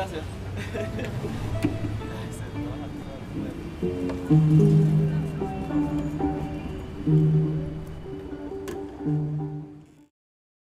gracias.